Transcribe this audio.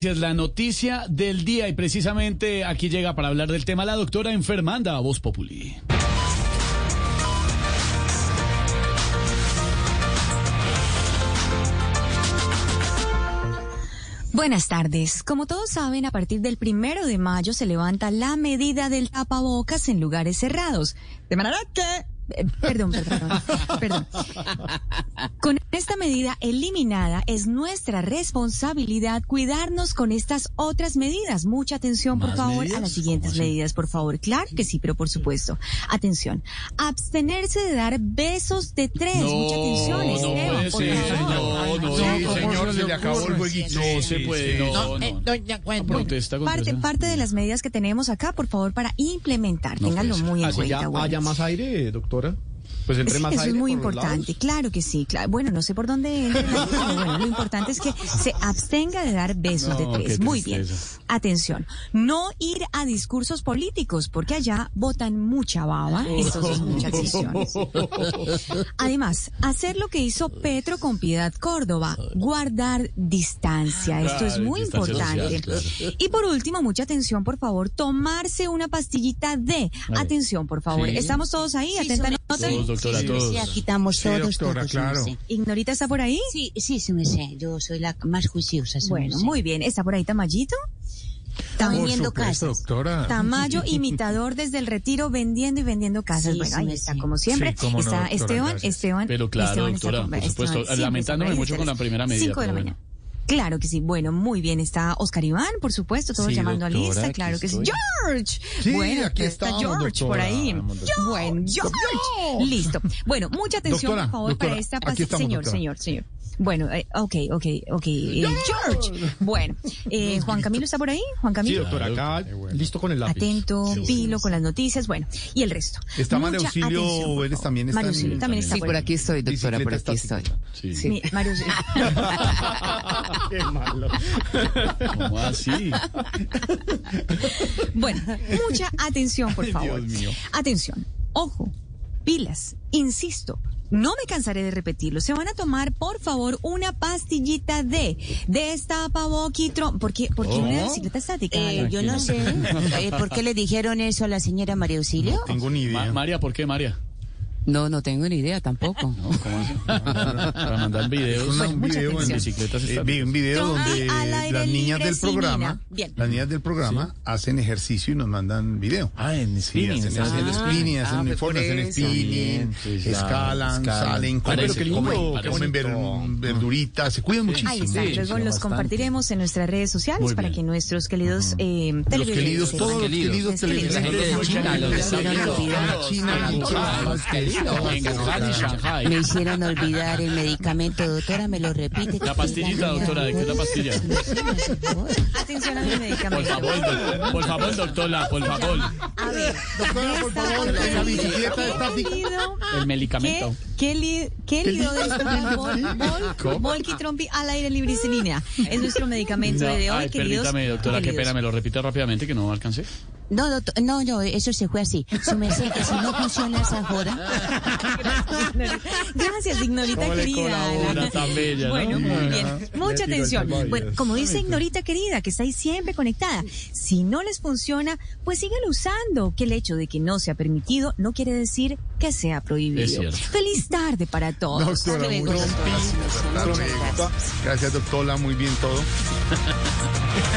Es la noticia del día y precisamente aquí llega para hablar del tema la doctora enfermanda Voz Populi. Buenas tardes. Como todos saben, a partir del primero de mayo se levanta la medida del tapabocas en lugares cerrados. De manera que eh, perdón, perdón, perdón. Con esta medida eliminada es nuestra responsabilidad cuidarnos con estas otras medidas. Mucha atención, por favor, a las siguientes medidas, por favor. Claro que sí, pero por supuesto. Atención. Abstenerse de dar besos de tres. Mucha atención, no Esteban, puede por ser, favor. señor, no, Sí, señor, se le acabó el jueguito. No se puede, no, Eh, no. Cuento. Protesta contra Parte, parte de las medidas que tenemos acá, por favor, para implementar. No Ténganlo muy en ¿Haya, cuenta. haya más aire, doctora? Pues entre más Eso aire es muy importante, claro que sí. Claro. Bueno, no sé por dónde entra, pero bueno, lo importante es que se abstenga de dar besos No, de tres. Muy bien. Atención, no ir a discursos políticos, porque allá votan mucha baba. Entonces, mucha atención. Además, hacer lo que hizo Petro con Piedad Córdoba, guardar distancia. Esto es muy importante. social, Y por último, mucha atención, por favor, tomarse una pastillita de. Atención, por favor. Sí. Estamos todos ahí, Sí, doctora, Sí, todos. Sí, aquí estamos Sí, todos, doctora, todos, claro. sí. Ignorita está por ahí. Sí, sí, sí, me sé. Yo soy la más juiciosa. Bueno, muy bien. ¿Está por ahí Tamayito? Está vendiendo casas. doctora. Tamayo, imitador desde el retiro, vendiendo y vendiendo casas. Sí, bueno, sí, ahí está, sí. como siempre. Sí, cómo no, está doctora, Esteban, gracias. Esteban. Pero claro, Esteban doctora, por Esteban supuesto, lamentándome mucho con la primera medida, Cinco de la mañana. Claro que sí. Bueno, muy bien. Está Oscar Iván, por supuesto, todos Sí, llamando a lista. Claro que sí. George. Sí, bueno, aquí está George por ahí. Bueno, George. Listo. Bueno, mucha atención, Doctora, por favor, doctora, para esta pastilla. estamos, Señor, señor, señor. Bueno, eh, ok, ok, ok. Eh, George. Bueno, eh, Juan Camilo está por ahí. Juan Sí, Camilo. doctora, acá listo con el lápiz. Atento, pilo con las noticias, bueno, y el resto. Está Mucha Auxilio favor. también está Auxilio también está Sí, por aquí estoy, doctora, por aquí estoy. Sí. Sí, Auxilio. Qué malo. ¿Cómo así? Bueno, mucha atención, por favor. Dios mío. Atención, ojo, pilas, insisto. No me cansaré de repetirlo. Se van a tomar, por favor, una pastillita de destapaboquitron. ¿Por qué? Porque una bicicleta estática. Eh, yo no sé. Eh, ¿Por qué le dijeron eso a la señora María Auxilio? Tengo ni Ma- idea. María, ¿por qué María? No, no tengo ni idea tampoco. No, ¿cómo así? Para mandar videos Bueno, un video, atención. en bicicletas eh, vi un video donde al aire las niñas libre del programa, las niñas del programa hacen ejercicio y nos mandan video. Ah, en Sí, spinning, hacen, spinning, hacen Ah, uniformes, hacen spinning, Bien, sí, claro, escalan, escalan. salen, pero comen, que comen ver- parece. verduritas, se cuidan muchísimo. Ahí está, Sí, luego los bastante. compartiremos en nuestras redes sociales para que nuestros queridos eh, Los televidentes queridos, todos los queridos. televidentes. China, China, la China, En Wuhan y Shanghai. Me hicieron olvidar el medicamento, doctora, me lo repite. La pastillita, doctora, ¿de qué es la pastilla? Atención a mi Por medicamento. favor, doc- por favor, doctora, por favor. A ver, Doctora, por favor, la- la bicicleta estática. El medicamento. ¿Qué, li, qué lido de esta bol, ¿Cómo? bol, Volkitrompi al aire libre y sin línea? Es nuestro medicamento No, de hoy, ay, queridos. permítame, doctora, qué pena, me lo repite rápidamente que no alcancé. No, doctor, no, no, eso se fue así. Su merced, que si no funciona esa joda, Gracias, Ignorita ¿Cómo le querida. tan bella, no? Bueno, muy bien. Mucha atención. Bueno, como dice Ignorita querida, que está ahí siempre conectada. Si no les funciona, pues síganlo usando. Que el hecho de que no sea permitido no quiere decir que sea prohibido. Feliz tarde para todos. Doctora, Hasta luego, bien. doctora. Gracias. Gracias, doctora, muy bien todo.